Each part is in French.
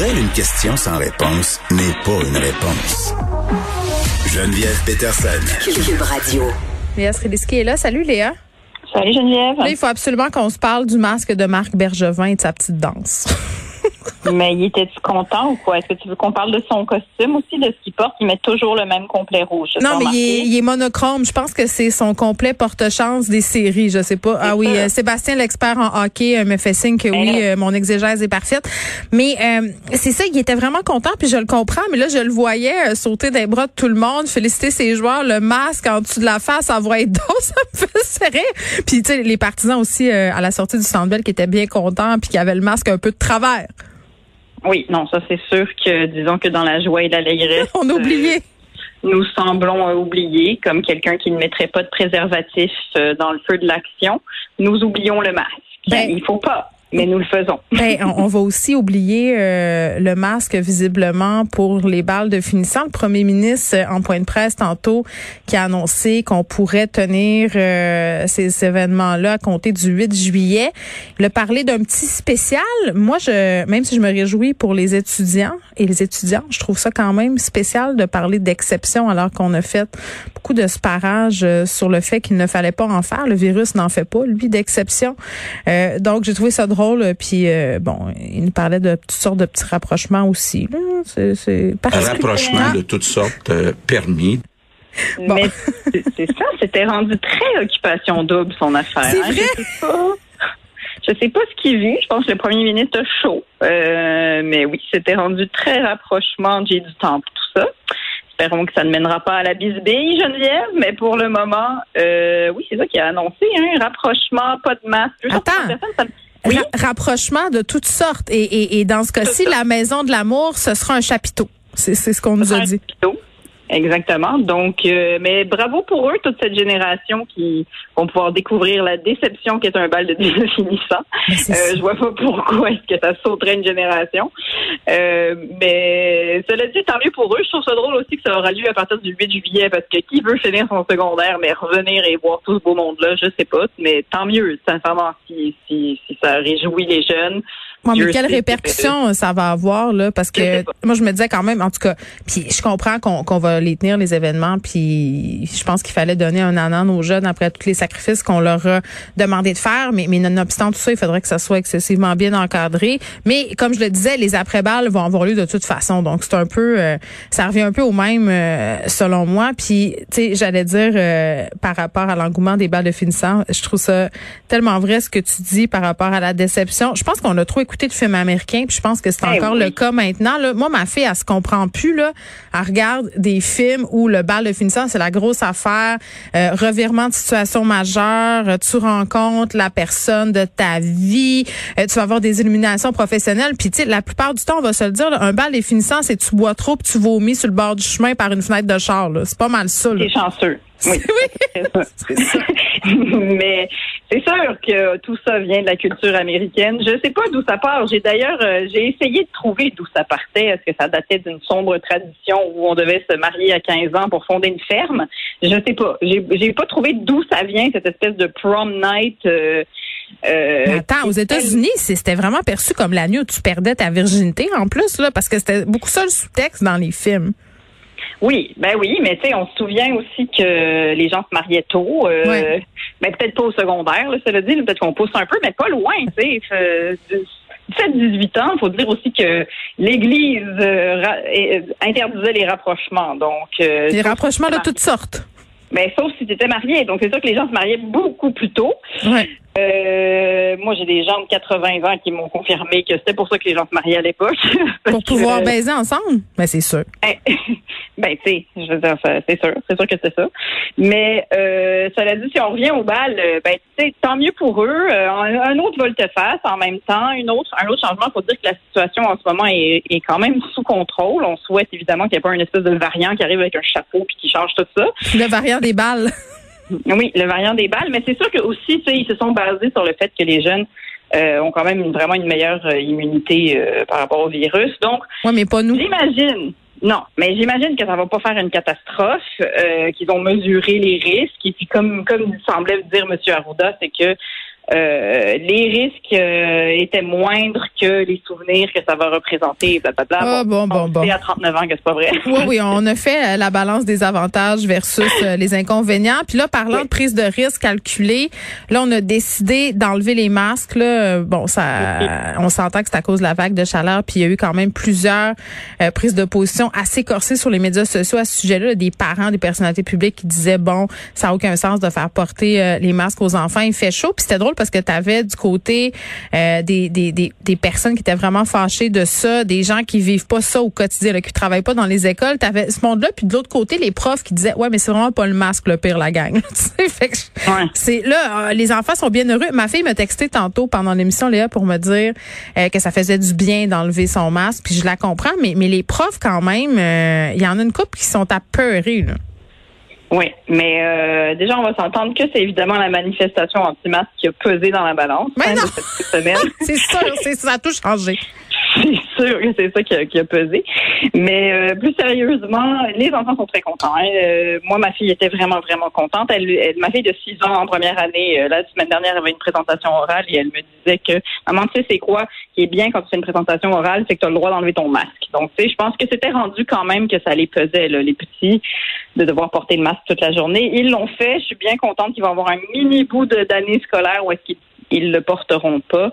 Pour elle, une question sans réponse n'est pas une réponse. Geneviève Peterson. Cube Radio. Léa Srediski est là. Salut Léa. Salut Geneviève. Là, il faut absolument qu'on se parle du masque de Marc Bergevin et de sa petite danse. Mais il était-tu content ou quoi? Est-ce que tu veux qu'on parle de son costume aussi, de ce qu'il porte? Il met toujours le même complet rouge. Non, mais il est, il est, monochrome. Je pense que c'est son complet porte-chance des séries. Je sais pas. Ah oui, euh, Sébastien, l'expert en hockey, euh, me fait signe que oui, euh, mon exégèse est parfaite. Mais c'est ça, il était vraiment content, puis je le comprends. Mais là, je le voyais sauter des bras de tout le monde, féliciter ses joueurs, le masque en dessous de la face, envoyer dos, ça me fait serrer. Puis, tu sais, les partisans aussi à la sortie du Centre qui étaient bien contents, puis qui avaient le masque un peu de travers. Oui, non, ça c'est sûr que disons que dans la joie et l'allégresse. On a oublié. nous semblons oublier, comme quelqu'un qui ne mettrait pas de préservatif dans le feu de l'action, nous oublions le masque. Ben, il faut pas mais nous le faisons. Ben, on, va aussi oublier euh, le masque visiblement pour les balles de finissant. Le premier ministre en point de presse tantôt qui a annoncé qu'on pourrait tenir euh, ces événements-là à compter du 8 juillet. Il a parlé d'un petit spécial. Moi, je, même si je me réjouis pour les étudiants et les étudiants, je trouve ça quand même spécial de parler d'exception alors qu'on a fait beaucoup de sparage euh, sur le fait qu'il ne fallait pas en faire. Le virus n'en fait pas, lui, d'exception. donc, j'ai trouvé ça drôle puis euh, bon, il nous parlait de toutes sortes de petits rapprochements aussi. C'est, Un rapprochement de toutes sortes euh, permis. Mais c'est ça, c'était rendu très occupation double son affaire. C'est hein. vrai? Je sais pas. Je sais pas ce qu'il vit. Je pense que le premier ministre a chaud. Euh, mais oui, c'était rendu très rapprochement J'ai du Temple, tout ça. Espérons que ça ne mènera pas à la bisbille, Geneviève, mais pour le moment, oui, c'est ça qu'il a annoncé, un hein, rapprochement, pas de masque. Attends. Oui. rapprochement de toutes sortes. Et, et, et dans ce cas-ci, la maison de l'amour, ce sera un chapiteau. C'est ce qu'on nous a dit. Chapiteau. Exactement. Donc, euh, mais bravo pour eux, toute cette génération qui vont pouvoir découvrir la déception qu'est un bal de finissant. Euh, je vois pas pourquoi est-ce que ça sauterait une génération. Euh, mais cela dit, tant mieux pour eux. Je trouve ça drôle aussi que ça aura lieu à partir du 8 juillet parce que qui veut finir son secondaire mais revenir et voir tout ce beau monde-là, je sais pas. Mais tant mieux, sincèrement, si, si, si ça réjouit les jeunes. Moi, mais quelle répercussion ça va avoir là Parce que moi, je me disais quand même, en tout cas, puis je comprends qu'on va les tenir les événements, puis je pense qu'il fallait donner un an aux jeunes après tous les sacrifices qu'on leur a demandé de faire. Mais, mais nonobstant tout ça, il faudrait que ça soit excessivement bien encadré. Mais comme je le disais, les après-balles vont avoir lieu de toute façon. Donc c'est un peu, euh, ça revient un peu au même euh, selon moi. Puis tu sais, j'allais dire euh, par rapport à l'engouement des balles de finissant, je trouve ça tellement vrai ce que tu dis par rapport à la déception. Je pense qu'on a trop écouté de films américains, puis je pense que c'est eh encore le cas maintenant. Là. Moi, ma fille, elle se comprend plus. Là. Elle regarde des films où le bal de finissant, c'est la grosse affaire, euh, revirement de situation majeure, euh, tu rencontres la personne de ta vie, euh, tu vas avoir des illuminations professionnelles. Puis, tu sais, la plupart du temps, on va se le dire, un bal de finissant, c'est tu bois trop, puis tu vomis sur le bord du chemin par une fenêtre de char. C'est pas mal ça. C'est chanceux. Oui. Mais c'est sûr que tout ça vient de la culture américaine. Je sais pas d'où ça part. J'ai d'ailleurs euh, j'ai essayé de trouver d'où ça partait. Est-ce que ça datait d'une sombre tradition où on devait se marier à 15 ans pour fonder une ferme? Je sais pas. J'ai j'ai pas trouvé d'où ça vient cette espèce de prom night. Euh, euh, attends, aux États-Unis, c'était vraiment perçu comme la nuit où tu perdais ta virginité en plus là, parce que c'était beaucoup ça le sous-texte dans les films. Oui, ben oui, mais tu sais, on se souvient aussi que les gens se mariaient tôt. Euh, ben peut-être pas au secondaire, là, cela dit, peut-être qu'on pousse un peu, mais pas loin, tu sais. 17-18 ans, il faut dire aussi que l'Église euh, euh, interdisait les rapprochements. Donc, euh, les rapprochements de toutes sortes. Mais sauf si tu étais marié. Donc, c'est sûr que les gens se mariaient beaucoup plus tôt. Ouais. Euh, moi, j'ai des gens de 80 ans qui m'ont confirmé que c'était pour ça que les gens se mariaient à l'époque. pour pouvoir baiser ensemble? Ben, c'est sûr. Ben, tu sais, je veux dire, c'est sûr. C'est sûr que c'est ça. Mais, euh, cela dit, si on revient au bal, euh, ben, tu sais, tant mieux pour eux. Euh, un autre volte-face en même temps. Une autre, un autre changement, faut dire que la situation en ce moment est, est quand même sous contrôle. On souhaite évidemment qu'il n'y ait pas une espèce de variant qui arrive avec un chapeau puis qui change tout ça. Le variant des balles. Oui, le variant des balles, mais c'est sûr que aussi, ils se sont basés sur le fait que les jeunes euh, ont quand même vraiment une meilleure euh, immunité euh, par rapport au virus. Donc, ouais, mais pas nous. J'imagine. Non, mais j'imagine que ça va pas faire une catastrophe, qu'ils vont mesurer les risques. Et puis, comme comme semblait dire M. Arruda, c'est que les risques étaient moindres que les souvenirs que ça va représenter, blablabla. Ah, bon, bon, bon. C'est à 39 ans que c'est pas vrai. Oui, oui, on a fait euh, la balance des avantages versus euh, les inconvénients. Puis là, parlant de prise de risque calculée, là, on a décidé d'enlever les masques. Là. Bon, ça, on s'entend que c'est à cause de la vague de chaleur. Puis il y a eu quand même plusieurs euh, prises de position assez corsées sur les médias sociaux à ce sujet-là. Des parents, des personnalités publiques qui disaient, bon, ça n'a aucun sens de faire porter les masques aux enfants. Il fait chaud. Puis c'était drôle parce que tu avais du côté des, des, des, des, personnes qui étaient vraiment fâchées de ça, des gens qui vivent pas ça au quotidien, là, qui travaillent pas dans les écoles. Tu avais ce monde-là. Puis de l'autre côté, les profs qui disaient, ouais, mais c'est vraiment pas le masque le pire, la gang. fait c'est là, euh, les enfants sont bien heureux. Ma fille m'a texté tantôt pendant l'émission, Léa, pour me dire euh, que ça faisait du bien d'enlever son masque. Puis je la comprends, mais, mais les profs, quand même, euh, il y en a une couple qui sont apeurés, là. Oui, mais déjà, on va s'entendre que c'est évidemment la manifestation anti-masque qui a pesé dans la balance. Mais hein, non! c'est sûr, ça a tout changé. C'est sûr que c'est ça qui a, qui a, pesé. Mais euh, plus sérieusement, les enfants sont très contents. Hein. Euh, moi, ma fille était vraiment, vraiment contente. Elle, ma fille de 6 ans en première année, euh, la semaine dernière, elle avait une présentation orale et elle me disait que, maman, tu sais, c'est quoi qui est bien quand tu fais une présentation orale, c'est que tu as le droit d'enlever ton masque. Donc, tu sais, je pense que c'était rendu quand même que ça les pesait, là, les petits, de devoir porter le masque toute la journée. Ils l'ont fait. Je suis bien contente qu'ils vont avoir un mini bout d'année scolaire où est-ce qu'ils ils le porteront pas.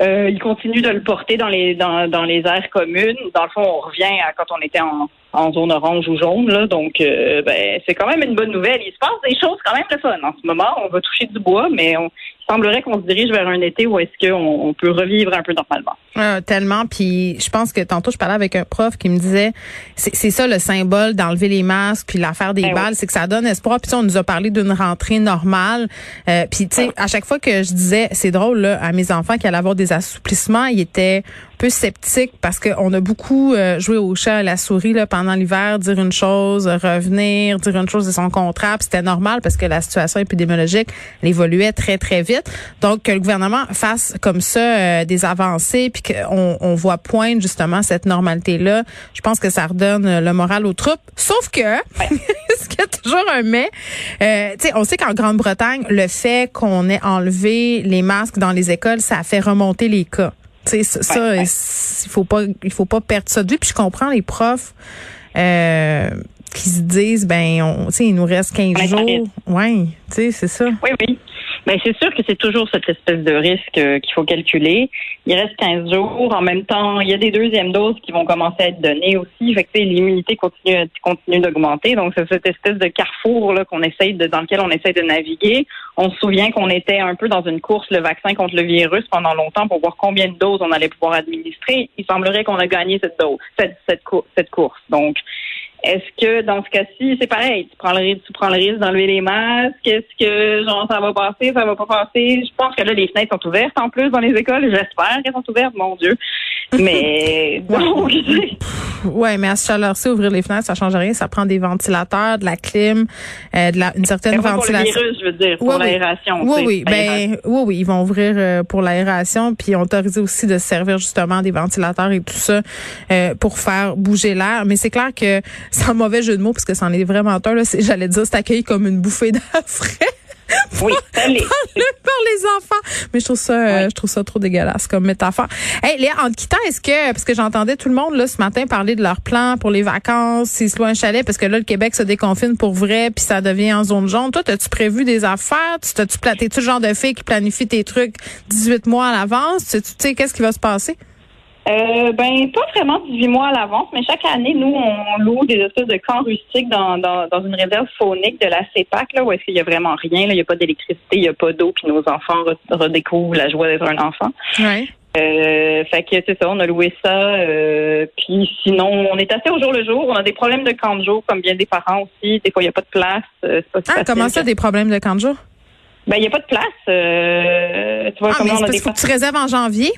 Euh, il continue de le porter dans les dans, dans les aires communes. Dans le fond, on revient à quand on était en, en zone orange ou jaune. Là. Donc, euh, ben, c'est quand même une bonne nouvelle. Il se passe des choses quand même le fun. En ce moment, on va toucher du bois, mais on, semblerait qu'on se dirige vers un été où est-ce qu'on on peut revivre un peu normalement. Euh, tellement. Puis je pense que tantôt, je parlais avec un prof qui me disait, c'est ça le symbole d'enlever les masques puis l'affaire des ben balles, c'est que ça donne espoir. Puis on nous a parlé d'une rentrée normale. Euh, puis tu sais, à chaque fois que je disais, c'est drôle là, à mes enfants qu'il allait avoir des assouplissements, ils étaient peu sceptique parce qu'on a beaucoup euh, joué au chat à la souris là, pendant l'hiver, dire une chose, revenir, dire une chose de son contrat. C'était normal parce que la situation épidémiologique elle évoluait très, très vite. Donc, que le gouvernement fasse comme ça euh, des avancées puis qu'on on voit poindre justement cette normalité-là, je pense que ça redonne le moral aux troupes. Sauf que, ce qu'il y a toujours un mais, euh, on sait qu'en Grande-Bretagne, le fait qu'on ait enlevé les masques dans les écoles, ça a fait remonter les cas ça, il faut pas, il faut pas perdre ça de vue. Puis je comprends les profs euh, qui se disent, ben, on, il nous reste 15 jours. Oui, c'est ça. Oui, oui. Ben, c'est sûr que c'est toujours cette espèce de risque euh, qu'il faut calculer. Il reste 15 jours. En même temps, il y a des deuxièmes doses qui vont commencer à être données aussi. Fait que l'immunité continue, continue d'augmenter. Donc, c'est cette espèce de carrefour là qu'on essaye de, dans lequel on essaye de naviguer. On se souvient qu'on était un peu dans une course, le vaccin contre le virus, pendant longtemps pour voir combien de doses on allait pouvoir administrer. Il semblerait qu'on a gagné cette dose, cette, cette, cette course. Donc, est-ce que dans ce cas-ci, c'est pareil, tu prends le risque, tu prends le risque d'enlever les masques, est-ce que genre ça va passer, ça va pas passer? Je pense que là, les fenêtres sont ouvertes en plus dans les écoles, j'espère qu'elles sont ouvertes, mon Dieu. Mais donc Ouais, mais à ce chaleur-ci, ouvrir les fenêtres, ça change rien. Ça prend des ventilateurs, de la clim, euh, de la, une certaine ventilation. Pour le virus, je veux dire, pour l'aération. Oui, oui, ben, oui, oui, ils vont ouvrir euh, pour l'aération, puis autoriser aussi de servir justement des ventilateurs et tout ça euh, pour faire bouger l'air. Mais c'est clair que c'est un mauvais jeu de mots parce que c'en est vraiment un. Là, j'allais dire, c'est accueilli comme une bouffée d'air frais. Oui, par, les, par les enfants. Mais je trouve ça, euh, je trouve ça trop dégueulasse comme métaphore. Hey, Léa, en te quittant, est-ce que, parce que j'entendais tout le monde, là, ce matin parler de leur plan pour les vacances, s'ils se louent un chalet, parce que là, le Québec se déconfine pour vrai, puis ça devient en zone jaune. Toi, as-tu prévu des affaires? Tu t'as-tu t'es-tu le genre de fille qui planifie tes trucs 18 mois à l'avance? Tu sais, qu'est-ce qui va se passer? Euh, ben, pas vraiment 18 mois à l'avance, mais chaque année, nous, on loue des espèces de camps rustiques dans, dans, dans une réserve faunique de la CEPAC, là, où est-ce qu'il y a vraiment rien, là, il n'y a pas d'électricité, il n'y a pas d'eau, puis nos enfants redécouvrent la joie d'être un enfant. Ouais. Euh, fait que c'est ça, on a loué ça. Euh, puis sinon, on est assez au jour le jour. On a des problèmes de camp de jour, comme bien des parents aussi. Des fois, il n'y a pas de place. Euh, pas ah, comment ça, des problèmes de camp de jour? Ben, il n'y a pas de place. Tu vois, ah, comment on a des... faut que tu réserves en janvier.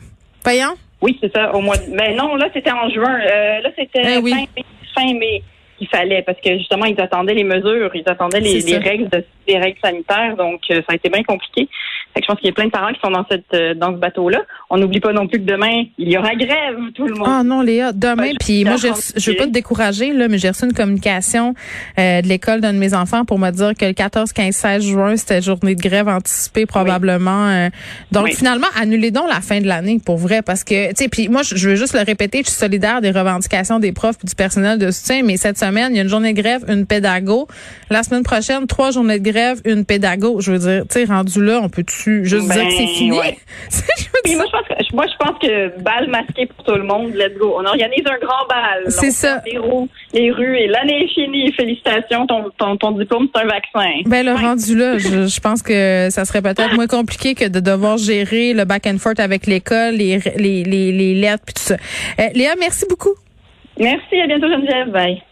Voyons. Oui, c'est ça, au mois de... Ben non, là, c'était en juin. Euh, là, c'était eh fin, mai, fin mai qu'il fallait, parce que justement, ils attendaient les mesures, ils attendaient les, règles de, les règles sanitaires. Donc, ça a été bien compliqué. Fait que je pense qu'il y a plein de parents qui sont dans cette dans ce bateau-là. On n'oublie pas non plus que demain, il y aura grève, tout le monde. Ah non, Léa, demain, puis moi, je veux pas te décourager, là, mais j'ai reçu une communication de l'école d'un de mes enfants pour me dire que le 14, 15, 16 juin, c'était journée de grève anticipée probablement. donc, finalement, annulez donc la fin de l'année, pour vrai, parce que, tu sais, puis moi, je veux juste le répéter, je suis solidaire des revendications des profs et du personnel de soutien, mais cette semaine, il y a une journée de grève, une pédago. La semaine prochaine, trois journées de grève, une pédago. Je veux dire, tu sais, rendu là, on juste dire que c'est ben, fini? moi, je pense que, moi, je pense que bal masqué pour tout le monde, let's go. On organise un grand bal. C'est ça. Les, roues, les rues, et l'année est finie. Félicitations, ton, ton, ton diplôme, c'est un vaccin. Ben, le rendu là, je, je, pense que ça serait peut-être moins compliqué que de devoir gérer le back and forth avec l'école, les, les, les, les lettres, puis tout ça. Euh, Léa, merci beaucoup. Merci, à bientôt Geneviève. Bye.